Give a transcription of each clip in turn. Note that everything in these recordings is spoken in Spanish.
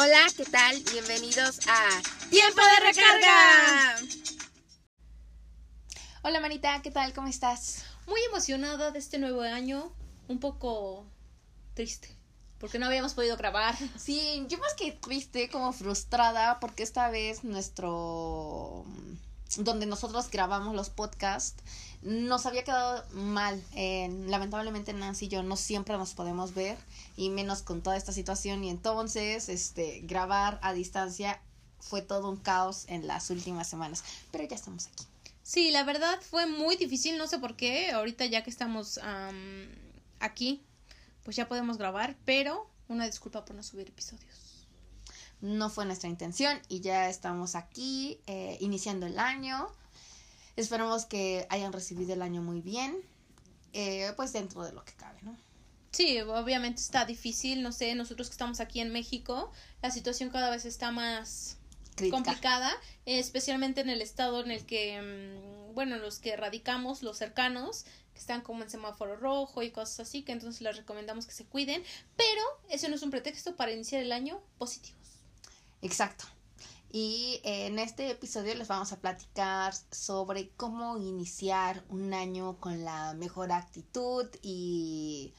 Hola, ¿qué tal? Bienvenidos a Tiempo de Recarga. Hola Manita, ¿qué tal? ¿Cómo estás? Muy emocionada de este nuevo año, un poco triste, porque no habíamos podido grabar. Sí, yo más que triste, como frustrada, porque esta vez nuestro donde nosotros grabamos los podcasts, nos había quedado mal. lamentablemente Nancy y yo no siempre nos podemos ver, y menos con toda esta situación. Y entonces, este, grabar a distancia fue todo un caos en las últimas semanas. Pero ya estamos aquí. Sí, la verdad fue muy difícil, no sé por qué. Ahorita ya que estamos aquí, pues ya podemos grabar, pero una disculpa por no subir episodios no fue nuestra intención y ya estamos aquí eh, iniciando el año. Esperamos que hayan recibido el año muy bien, eh, pues dentro de lo que cabe, ¿no? Sí, obviamente está difícil, no sé, nosotros que estamos aquí en México, la situación cada vez está más complicada, especialmente en el estado en el que, mm, bueno, los que radicamos, los cercanos, que están como en semáforo rojo y cosas así, que entonces les recomendamos que se cuiden, pero eso no es un pretexto para iniciar el año positivo. Exacto. Y en este episodio les vamos a platicar sobre cómo iniciar un año con la mejor actitud y,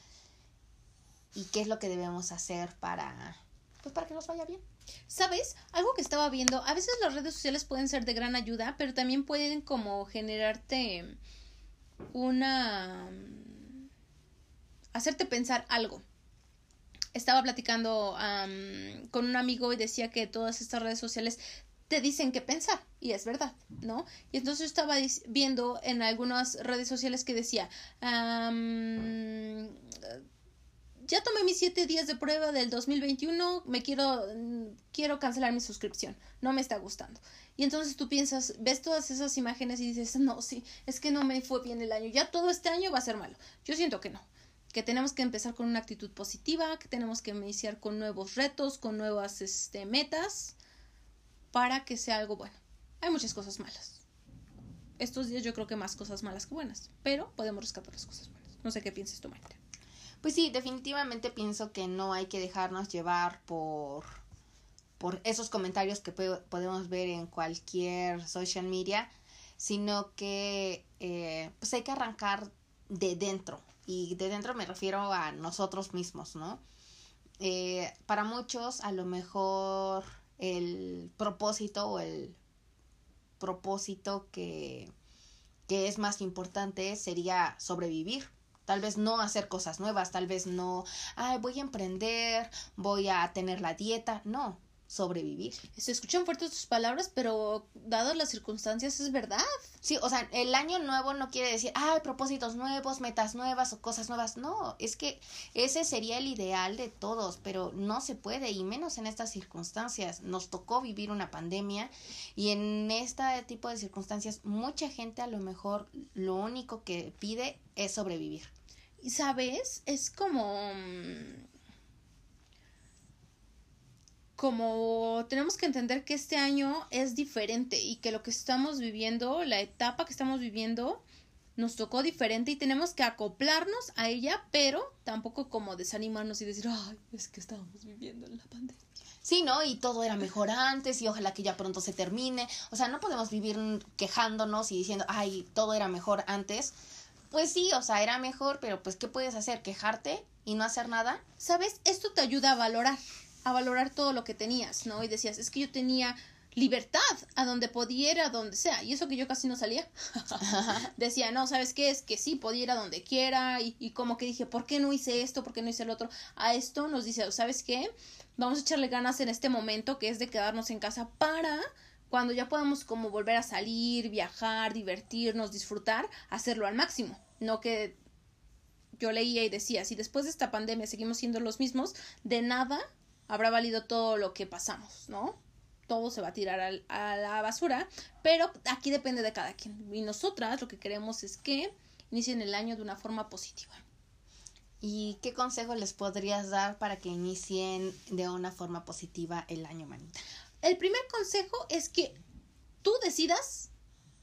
y qué es lo que debemos hacer para, pues para que nos vaya bien. ¿Sabes? Algo que estaba viendo, a veces las redes sociales pueden ser de gran ayuda, pero también pueden como generarte una... hacerte pensar algo estaba platicando con un amigo y decía que todas estas redes sociales te dicen qué pensar y es verdad, ¿no? Y entonces estaba viendo en algunas redes sociales que decía, ya tomé mis siete días de prueba del 2021, me quiero, quiero cancelar mi suscripción, no me está gustando. Y entonces tú piensas, ves todas esas imágenes y dices, no, sí, es que no me fue bien el año, ya todo este año va a ser malo. Yo siento que no que tenemos que empezar con una actitud positiva, que tenemos que iniciar con nuevos retos, con nuevas este, metas, para que sea algo bueno. Hay muchas cosas malas. Estos días yo creo que más cosas malas que buenas, pero podemos rescatar las cosas buenas. No sé qué piensas tú, Marta. Pues sí, definitivamente pienso que no hay que dejarnos llevar por, por esos comentarios que podemos ver en cualquier social media, sino que eh, pues hay que arrancar de dentro, y de dentro me refiero a nosotros mismos, ¿no? Eh, para muchos a lo mejor el propósito o el propósito que, que es más importante sería sobrevivir. Tal vez no hacer cosas nuevas, tal vez no, ay, voy a emprender, voy a tener la dieta, no, sobrevivir. Se escuchan fuertes tus palabras, pero dadas las circunstancias es verdad. Sí, o sea, el año nuevo no quiere decir, ah, propósitos nuevos, metas nuevas o cosas nuevas. No, es que ese sería el ideal de todos, pero no se puede, y menos en estas circunstancias. Nos tocó vivir una pandemia y en este tipo de circunstancias mucha gente a lo mejor lo único que pide es sobrevivir. Sabes, es como mm, como tenemos que entender que este año es diferente y que lo que estamos viviendo, la etapa que estamos viviendo, nos tocó diferente y tenemos que acoplarnos a ella, pero tampoco como desanimarnos y decir, ay, es que estábamos viviendo en la pandemia. Sí, ¿no? Y todo era mejor antes y ojalá que ya pronto se termine. O sea, no podemos vivir quejándonos y diciendo, ay, todo era mejor antes. Pues sí, o sea, era mejor, pero pues, ¿qué puedes hacer? ¿Quejarte y no hacer nada? ¿Sabes? Esto te ayuda a valorar a valorar todo lo que tenías, ¿no? Y decías, es que yo tenía libertad a donde pudiera, donde sea. Y eso que yo casi no salía. Decía, no, ¿sabes qué? Es que sí, podía ir a donde quiera. Y, y, como que dije, ¿por qué no hice esto? ¿Por qué no hice el otro? A esto nos dice, ¿sabes qué? Vamos a echarle ganas en este momento que es de quedarnos en casa para cuando ya podamos como volver a salir, viajar, divertirnos, disfrutar, hacerlo al máximo. No que yo leía y decía, si después de esta pandemia seguimos siendo los mismos, de nada habrá valido todo lo que pasamos, ¿no? Todo se va a tirar a la basura, pero aquí depende de cada quien. Y nosotras lo que queremos es que inicien el año de una forma positiva. ¿Y qué consejo les podrías dar para que inicien de una forma positiva el año, manita? El primer consejo es que tú decidas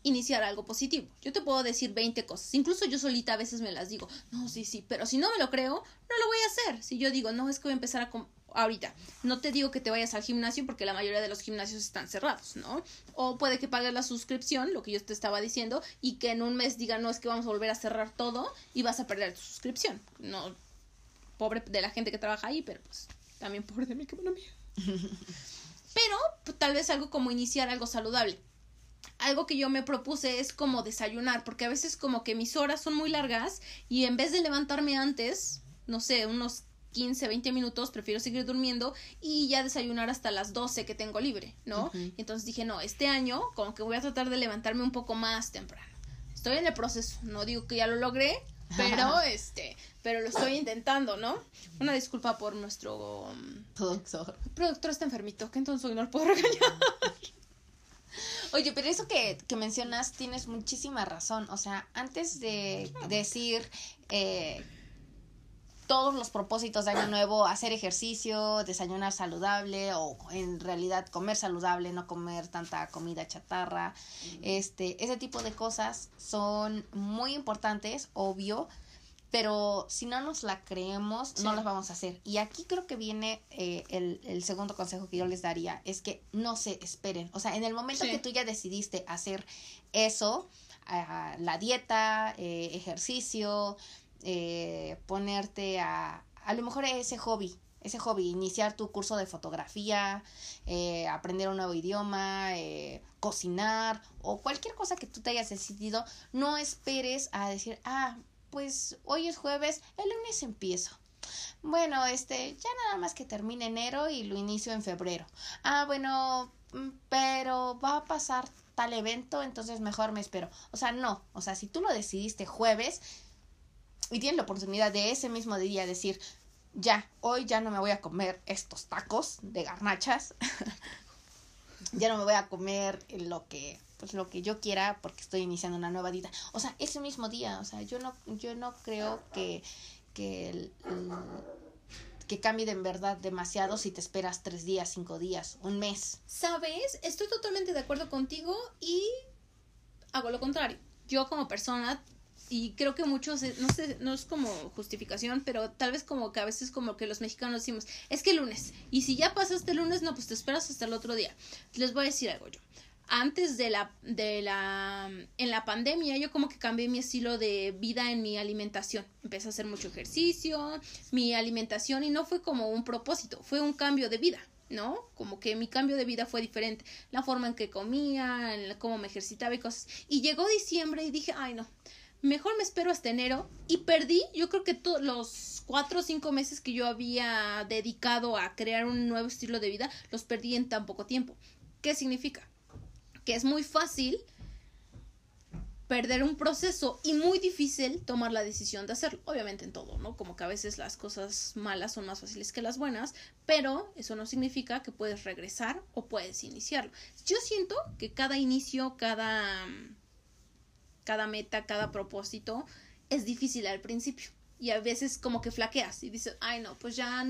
iniciar algo positivo. Yo te puedo decir 20 cosas. Incluso yo solita a veces me las digo. No, sí, sí, pero si no me lo creo, no lo voy a hacer. Si yo digo, no, es que voy a empezar a ahorita. No te digo que te vayas al gimnasio porque la mayoría de los gimnasios están cerrados, ¿no? O puede que pagues la suscripción, lo que yo te estaba diciendo, y que en un mes digan, no, es que vamos a volver a cerrar todo y vas a perder tu suscripción. No, pobre de la gente que trabaja ahí, pero pues también pobre de mí, que bueno mía. pero pues, tal vez algo como iniciar algo saludable algo que yo me propuse es como desayunar, porque a veces como que mis horas son muy largas y en vez de levantarme antes, no sé, unos 15, 20 minutos, prefiero seguir durmiendo y ya desayunar hasta las 12 que tengo libre, ¿no? Entonces dije, no, este año como que voy a tratar de levantarme un poco más temprano. Estoy en el proceso, no digo que ya lo logré, pero este, pero lo estoy intentando, ¿no? Una disculpa por nuestro um, productor. El productor está enfermito, que entonces hoy no lo puedo regañar. Oye, pero eso que, que, mencionas tienes muchísima razón. O sea, antes de decir eh, todos los propósitos de año nuevo, hacer ejercicio, desayunar saludable o en realidad comer saludable, no comer tanta comida chatarra, este, ese tipo de cosas son muy importantes, obvio, pero si no nos la creemos, no las vamos a hacer. Y aquí creo que viene eh, el, el, segundo consejo que yo les daría, es que no se esperen. O sea, en el momento que tú ya decidiste hacer eso, la dieta, eh, ejercicio, eh, ponerte a, a lo mejor ese hobby, ese hobby, iniciar tu curso de fotografía, aprender un nuevo idioma, cocinar o cualquier cosa que tú te hayas decidido, no esperes a decir, ah, pues hoy es jueves, el lunes empiezo. Bueno, este, ya nada más que termine enero y lo inicio en febrero. Ah, bueno, mm, pero va a pasar tal evento, entonces mejor me espero. O sea, no, o sea, si tú lo decidiste jueves y tienes la oportunidad de ese mismo día decir, ya, hoy ya no me voy a comer estos tacos de garnachas, ya no me voy a comer lo que pues lo que yo quiera porque estoy iniciando una nueva dieta. O sea, ese mismo día, o sea, yo no, yo no creo que, que, que cambie en verdad demasiado si te esperas tres días, cinco días, un mes. ¿Sabes? Estoy totalmente de acuerdo contigo y hago lo contrario. Yo como persona y creo que muchos, eh, no sé, no es como justificación, pero tal vez como que a veces como que los mexicanos decimos, es que lunes, y si ya pasaste lunes, no, pues te esperas hasta el otro día. Les voy a decir algo yo antes de la, de la, en la pandemia, yo como que cambié mi estilo de vida en mi alimentación. Empecé a hacer mucho ejercicio, mi alimentación, y no fue como un propósito, fue un cambio de vida, ¿no? Como que mi cambio de vida fue diferente. La forma en que comía, en cómo me ejercitaba y cosas. Y llegó diciembre y dije, ay no, mejor me espero hasta enero. Y perdí, yo creo que todos los cuatro o cinco meses que yo había dedicado a crear un nuevo estilo de vida, los perdí en tan poco tiempo. ¿Qué significa? que es muy fácil perder un proceso y muy difícil tomar la decisión de hacerlo. Obviamente en todo, ¿no? Como que a veces las cosas malas son más fáciles que las buenas, pero eso no significa que puedes regresar o puedes iniciarlo. Yo siento que cada inicio, cada cada meta, cada propósito es difícil al principio y a veces como que flaqueas y dices, "Ay, no, pues ya,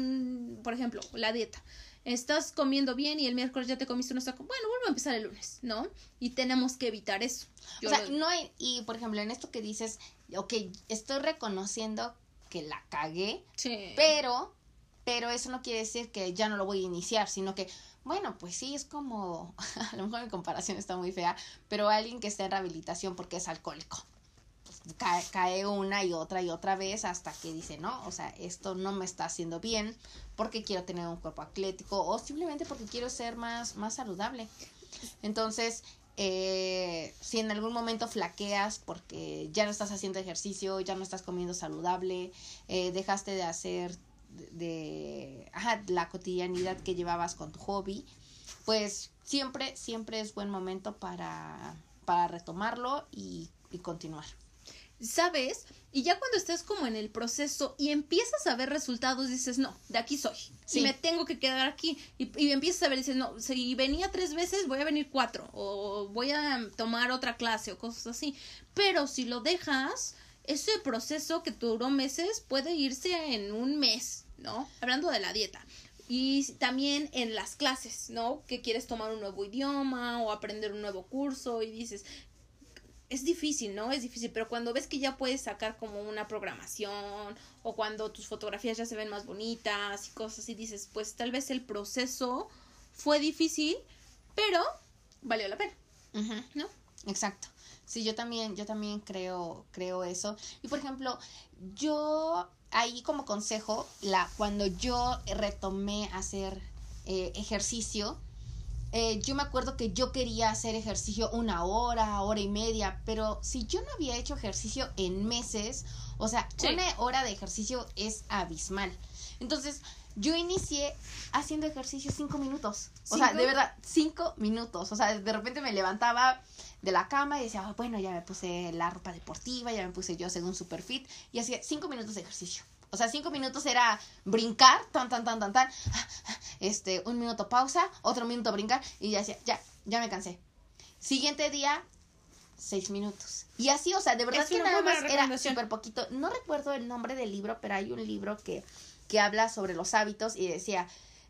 por ejemplo, la dieta estás comiendo bien y el miércoles ya te comiste una taco. Bueno, vuelvo a empezar el lunes, ¿no? Y tenemos que evitar eso. o sea, no hay, y por ejemplo, en esto que dices, ok, estoy reconociendo que la cagué, sí. pero, pero eso no quiere decir que ya no lo voy a iniciar, sino que, bueno, pues sí, es como, a lo mejor mi comparación está muy fea, pero alguien que está en rehabilitación porque es alcohólico cae, una y otra y otra vez hasta que dice, no, o sea, esto no me está haciendo bien porque quiero tener un cuerpo atlético o simplemente porque quiero ser más, más saludable. Entonces, eh, si en algún momento flaqueas porque ya no estás haciendo ejercicio, ya no estás comiendo saludable, eh, dejaste de hacer de, la cotidianidad que llevabas con tu hobby, pues siempre, siempre es buen momento para, para retomarlo y continuar. ¿sabes? Y ya cuando estás como en el proceso y empiezas a ver resultados, dices, no, de aquí soy. Si me tengo que quedar aquí. Y, y, empiezas a ver, dices, no, si venía tres veces, voy a venir cuatro. O voy a tomar otra clase o cosas así. Pero si lo dejas, ese proceso que duró meses puede irse en un mes, ¿no? Hablando de la dieta. Y también en las clases, ¿no? Que quieres tomar un nuevo idioma o aprender un nuevo curso y dices, es difícil, ¿no? Es difícil, pero cuando ves que ya puedes sacar como una programación o cuando tus fotografías ya se ven más bonitas y cosas así, dices, pues tal vez el proceso fue difícil, pero valió la pena, ¿no? Exacto. Sí, yo también, yo también creo, creo eso. Y por ejemplo, yo ahí como consejo, la, cuando yo retomé hacer eh, ejercicio, eh, yo me acuerdo que yo quería hacer ejercicio una hora, hora y media, pero si yo no había hecho ejercicio en meses, o sea, una hora de ejercicio es abismal. Entonces, yo inicié haciendo ejercicio cinco minutos. O sea, de verdad, cinco minutos. O sea, de repente me levantaba de la cama y decía, bueno, ya me puse la ropa deportiva, ya me puse yo según Superfit y hacía cinco minutos de ejercicio. O sea, cinco minutos era brincar, tan, tan, tan, tan, tan, este, un minuto pausa, otro minuto brincar, y ya decía, ya, ya me cansé. Siguiente día, seis minutos. Y así, o sea, de verdad que nada más era súper poquito. No recuerdo el nombre del libro, pero hay un libro que, que habla sobre los hábitos y decía,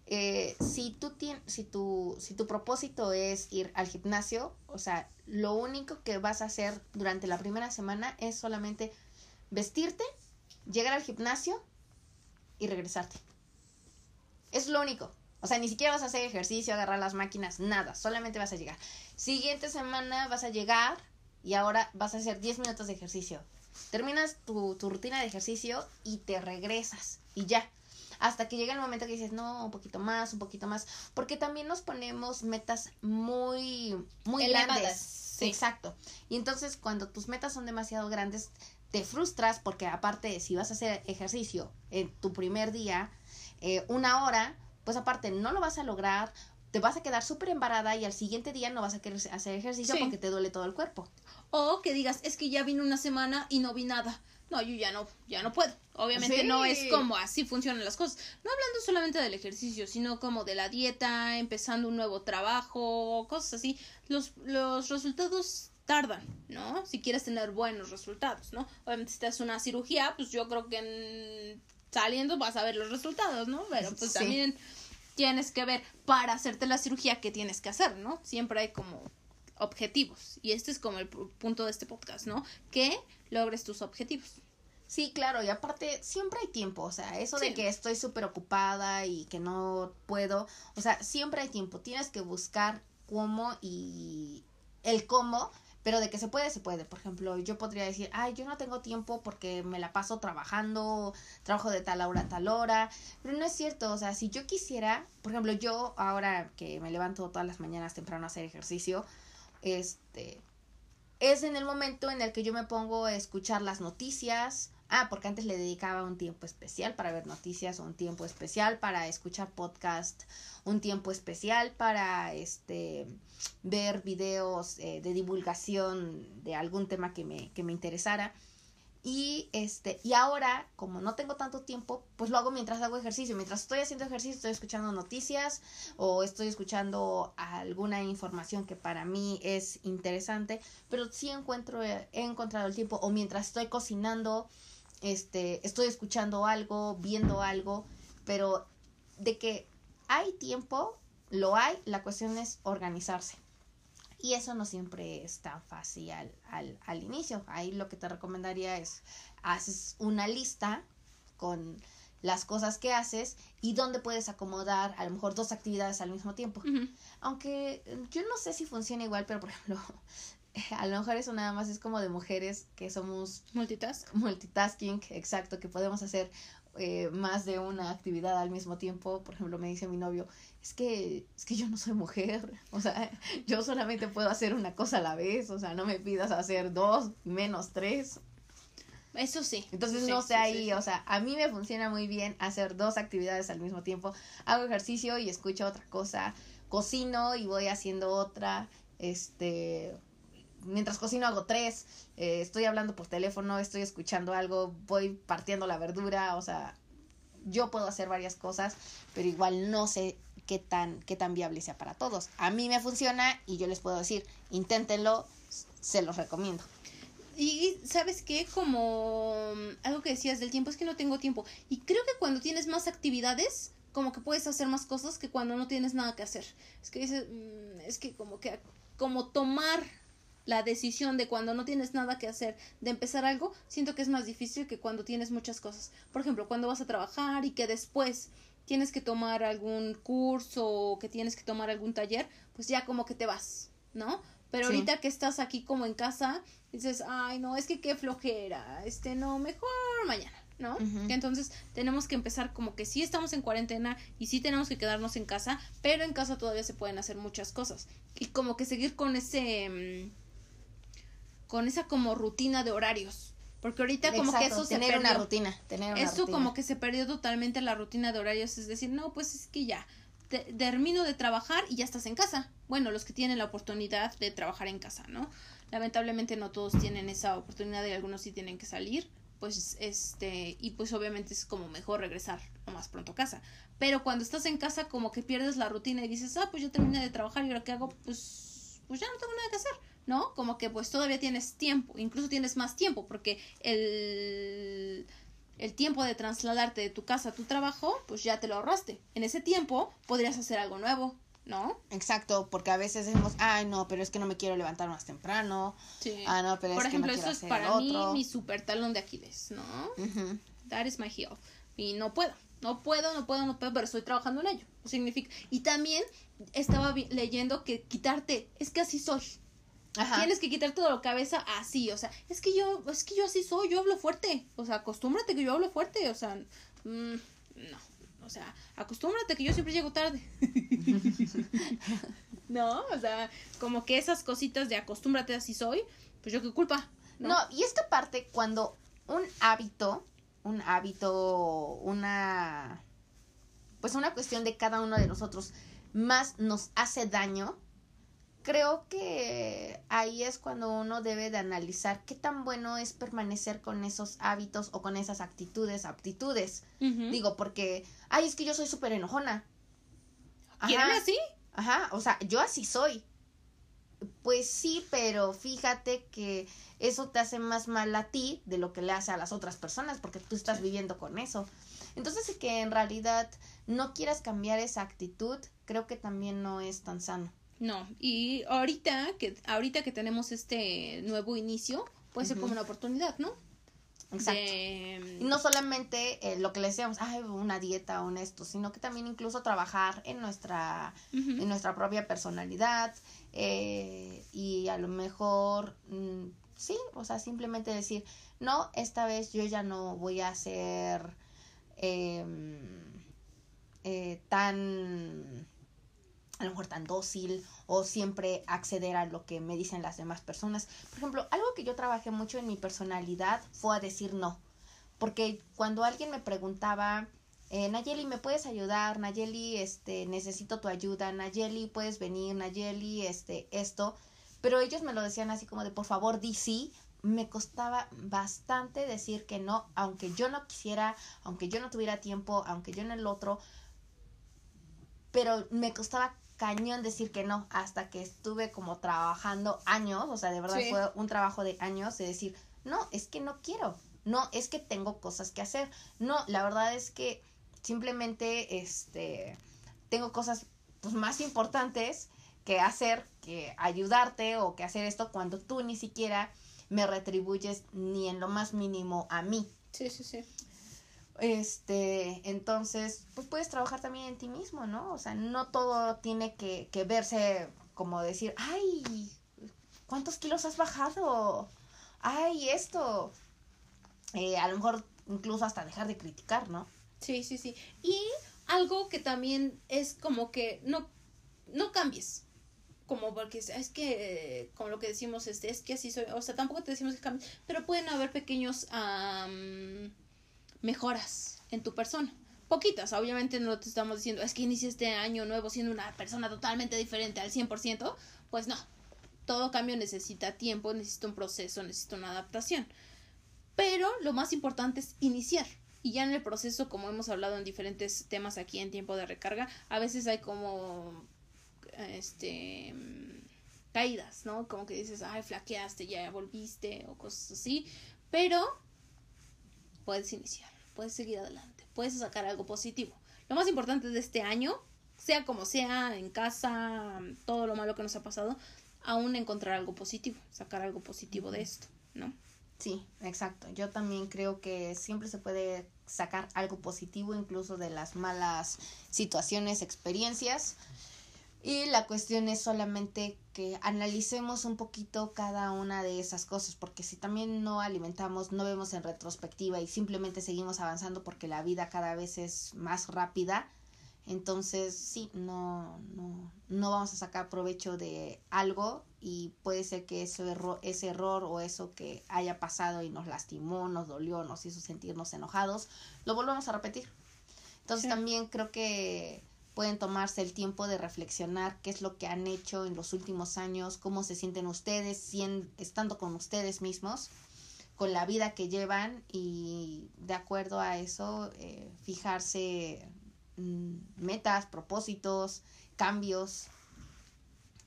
eh, si tú tienes, si tu, si tu propósito es ir al gimnasio, o sea, lo único que vas a hacer durante la primera semana es solamente vestirte, llegar al gimnasio y regresarte. Es lo único. O sea, ni siquiera vas a hacer ejercicio, agarrar las máquinas, nada. Solamente vas a llegar. Siguiente semana vas a llegar y ahora vas a hacer 10 minutos de ejercicio. Terminas tu, tu rutina de ejercicio y te regresas. Y ya. Hasta que llega el momento que dices, no, un poquito más, un poquito más. Porque también nos ponemos metas muy, muy grandes. Exacto. Y entonces cuando tus metas son demasiado grandes, te frustras porque aparte si vas a hacer ejercicio en tu primer día, eh, una hora, pues aparte no lo vas a lograr, te vas a quedar súper embarada y al siguiente día no vas a querer hacer ejercicio porque te duele todo el cuerpo. O que digas, es que ya vine una semana y no vi nada. No, yo ya no, ya no puedo. Obviamente no es como así funcionan las cosas. No hablando solamente del ejercicio, sino como de la dieta, empezando un nuevo trabajo, cosas así. Los, los resultados tardan, ¿no? Si quieres tener buenos resultados, ¿no? Obviamente si te haces una cirugía, pues yo creo que saliendo vas a ver los resultados, ¿no? Pero pues también tienes que ver para hacerte la cirugía qué tienes que hacer, ¿no? Siempre hay como objetivos. Y este es como el punto de este podcast, ¿no? Que logres tus objetivos. Sí, claro, y aparte siempre hay tiempo, o sea, eso de que estoy súper ocupada y que no puedo, o sea, siempre hay tiempo, tienes que buscar cómo y el cómo, pero de que se puede, se puede. Por ejemplo, yo podría decir, ay, yo no tengo tiempo porque me la paso trabajando, trabajo de tal hora a tal hora, pero no es cierto, o sea, si yo quisiera, por ejemplo, yo ahora que me levanto todas las mañanas temprano a hacer ejercicio, este, es en el momento en el que yo me pongo a escuchar las noticias. Ah, porque antes le dedicaba un tiempo especial para ver noticias, un tiempo especial para escuchar podcast, un tiempo especial para este ver videos eh, de divulgación de algún tema que me, que me interesara. Y este, y ahora, como no tengo tanto tiempo, pues lo hago mientras hago ejercicio. Mientras estoy haciendo ejercicio, estoy escuchando noticias o estoy escuchando alguna información que para mí es interesante, pero sí encuentro, he encontrado el tiempo, o mientras estoy cocinando, este, estoy escuchando algo, viendo algo, pero de que hay tiempo, lo hay, la cuestión es organizarse. Y eso no siempre es tan fácil al, al, al inicio. Ahí lo que te recomendaría es, haces una lista con las cosas que haces y dónde puedes acomodar a lo mejor dos actividades al mismo tiempo. Aunque yo no sé si funciona igual, pero por ejemplo, a lo mejor eso nada más es como de mujeres que somos multitask. Multitasking, exacto, que podemos hacer eh, más de una actividad al mismo tiempo. Por ejemplo, me dice mi novio, es que, es que yo no soy mujer, o sea, yo solamente puedo hacer una cosa a la vez, o sea, no me pidas hacer dos, menos tres. Eso sí. Entonces no sé ahí, o sea, a mí me funciona muy bien hacer dos actividades al mismo tiempo. Hago ejercicio y escucho otra cosa, cocino y voy haciendo otra, este, mientras cocino hago tres, eh, estoy hablando por teléfono, estoy escuchando algo, voy partiendo la verdura, o sea, yo puedo hacer varias cosas, pero igual no sé qué tan, qué tan viable sea para todos. A mí me funciona y yo les puedo decir, inténtenlo, se los recomiendo. Y sabes qué, como algo que decías del tiempo, es que no tengo tiempo. Y creo que cuando tienes más actividades, como que puedes hacer más cosas que cuando no tienes nada que hacer. Es que dices, mm, es que como que, como tomar la decisión de cuando no tienes nada que hacer, de empezar algo, siento que es más difícil que cuando tienes muchas cosas. Por ejemplo, cuando vas a trabajar y que después tienes que tomar algún curso o que tienes que tomar algún taller, pues ya como que te vas, ¿no? Pero ahorita que estás aquí como en casa, dices, ay, no, es que qué flojera, este, no, mejor mañana, ¿no? Entonces tenemos que empezar como que sí estamos en cuarentena y sí tenemos que quedarnos en casa, pero en casa todavía se pueden hacer muchas cosas. Y como que seguir con ese... Mm, con esa como rutina de horarios. Porque ahorita como que eso tener se perdió. una rutina, tener una Eso como que se perdió totalmente la rutina de horarios, es decir, no, pues es que ya termino de trabajar y ya estás en casa. Bueno, los que tienen la oportunidad de trabajar en casa, ¿no? Lamentablemente no todos tienen esa oportunidad y algunos sí tienen que salir, pues este y pues obviamente es como mejor regresar lo más pronto a casa. Pero cuando estás en casa como que pierdes la rutina y dices, "Ah, pues yo terminé de trabajar y ahora qué hago?" Pues pues ya no tengo nada que hacer ¿no? Como que pues todavía tienes tiempo, incluso tienes más tiempo, porque el, el tiempo de trasladarte de tu casa a tu trabajo, pues ya te lo ahorraste. En ese tiempo podrías hacer algo nuevo, ¿no? Exacto, porque a veces decimos, ay, no, pero es que no me quiero levantar más temprano. Sí. Ah, no, pero Por es ejemplo, que no eso es para mí mi super talón de Aquiles, ¿no? That is my heel. Y no puedo, no puedo, no puedo, no puedo, pero estoy trabajando en ello. Significa. Y también estaba leyendo que quitarte, es que así soy. Tienes que quitar toda la cabeza así, o sea, es que yo, es que yo así soy, yo hablo fuerte, o sea, acostúmbrate que yo hablo fuerte, o sea, mm, no, o sea, acostúmbrate que yo siempre llego tarde. no, o sea, como que esas cositas de acostúmbrate así soy, pues yo qué culpa. No, no y esta parte, cuando un hábito, un hábito, una, pues una cuestión de cada uno de nosotros más nos hace daño, creo que ahí es cuando uno debe de analizar qué tan bueno es permanecer con esos hábitos o con esas actitudes, aptitudes. Digo, porque, ay, es que yo soy súper enojona. Ajá. así? Ajá, o sea, yo así soy. Pues sí, pero fíjate que eso te hace más mal a ti de lo que le hace a las otras personas, porque tú estás viviendo con eso. Entonces, que en realidad no quieras cambiar esa actitud, creo que también no es tan sano. No, y ahorita que, ahorita que tenemos este nuevo inicio, puede ser como una oportunidad, ¿no? Exacto. Y no solamente eh, lo que le decíamos, ay, una dieta o esto, sino que también incluso trabajar en nuestra, en nuestra propia personalidad eh, y a lo mejor, mm, sí, o sea, simplemente decir, no, esta vez yo ya no voy a ser em, eh, tan a lo mejor tan dócil o siempre acceder a lo que me dicen las demás personas. Por ejemplo, algo que yo trabajé mucho en mi personalidad fue a decir no. Porque cuando alguien me preguntaba, eh, Nayeli, ¿me puedes ayudar? Nayeli, este, necesito tu ayuda. Nayeli, ¿puedes venir? Nayeli, este, esto. Pero ellos me lo decían así como de, por favor, di sí. Me costaba bastante decir que no, aunque yo no quisiera, aunque yo no tuviera tiempo, aunque yo en el otro. Pero me costaba cañón decir que no, hasta que estuve como trabajando años, o sea, de verdad fue un trabajo de años de decir, no, es que no quiero, no, es que tengo cosas que hacer, no, la verdad es que simplemente, este, tengo cosas pues, más importantes que hacer, que ayudarte o que hacer esto cuando tú ni siquiera me retribuyes ni en lo más mínimo a mí. Sí, sí, sí. Este, entonces, pues puedes trabajar también en ti mismo, ¿no? O sea, no todo tiene que, que verse como decir, ay, ¿cuántos kilos has bajado? Ay, esto. Eh, a lo mejor incluso hasta dejar de criticar, ¿no? Sí, sí, sí. Y algo que también es como que no, no cambies. Como porque es que, como lo que decimos, este, es que así soy. O sea, tampoco te decimos que cambies, pero pueden haber pequeños mejoras en tu persona. Poquitas, obviamente no te estamos diciendo, es que inicia este año nuevo siendo una persona totalmente diferente al 100%, pues no. Todo cambio necesita tiempo, necesita un proceso, necesita una adaptación. Pero lo más importante es iniciar. Y ya en el proceso, como hemos hablado en diferentes temas aquí en tiempo de recarga, a veces hay como este caídas, ¿no? Como que dices, ay, flaqueaste, ya volviste o cosas así. Pero puedes iniciar, puedes seguir adelante, puedes sacar algo positivo. Lo más importante de este año, sea como sea, en casa, todo lo malo que nos ha pasado, aún encontrar algo positivo, sacar algo positivo de esto, ¿no? Sí, exacto. Yo también creo que siempre se puede sacar algo positivo incluso de las malas situaciones, experiencias. Y la cuestión es solamente que analicemos un poquito cada una de esas cosas, porque si también no alimentamos, no vemos en retrospectiva y simplemente seguimos avanzando porque la vida cada vez es más rápida, entonces sí, no, no, no vamos a sacar provecho de algo y puede ser que ese, error, ese error o eso que haya pasado y nos lastimó, nos dolió, nos hizo sentirnos enojados, lo volvamos a repetir. Entonces también creo que pueden tomarse el tiempo de reflexionar qué es lo que han hecho en los últimos años, cómo se sienten ustedes, estando con ustedes mismos, con la vida que llevan y de acuerdo a eso eh, fijarse mm, metas, propósitos, cambios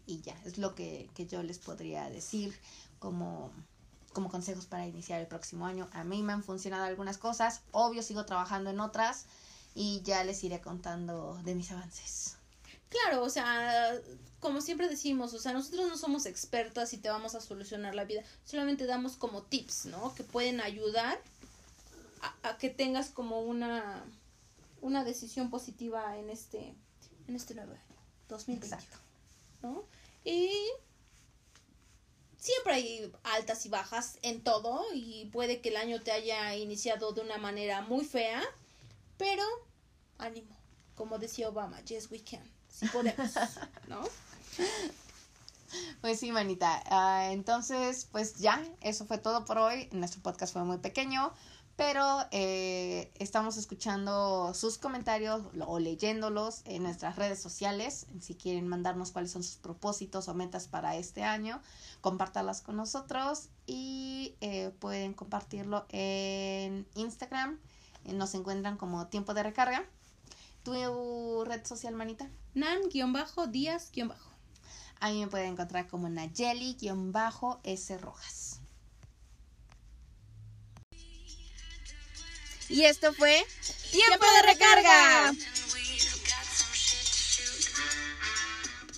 y ya, es lo que, que yo les podría decir como como consejos para iniciar el próximo año. A mí me han funcionado algunas cosas, obvio sigo trabajando en otras, y ya les iré contando de mis avances. Claro, o sea, como siempre decimos, o sea, nosotros no somos expertas y te vamos a solucionar la vida, solamente damos como tips, ¿no? Que pueden ayudar a, que tengas como una, una decisión positiva en este, en este nuevo año, 2020, ¿no? Y siempre hay altas y bajas en todo y puede que el año te haya iniciado de una manera muy fea pero, ánimo, como decía Obama, yes we can, si podemos, ¿no? Pues sí, manita. Ah, entonces, pues ya, eso fue todo por hoy. Nuestro podcast fue muy pequeño, pero eh, estamos escuchando sus comentarios o leyéndolos en nuestras redes sociales. Si quieren mandarnos cuáles son sus propósitos o metas para este año, compártalas con nosotros y eh, pueden compartirlo en Instagram nos encuentran como tiempo de recarga. ¿Tu red social, manita? Nan-Díaz-. A mí me pueden encontrar como Nayeli-S Rojas. Y esto fue Tiempo de Recarga.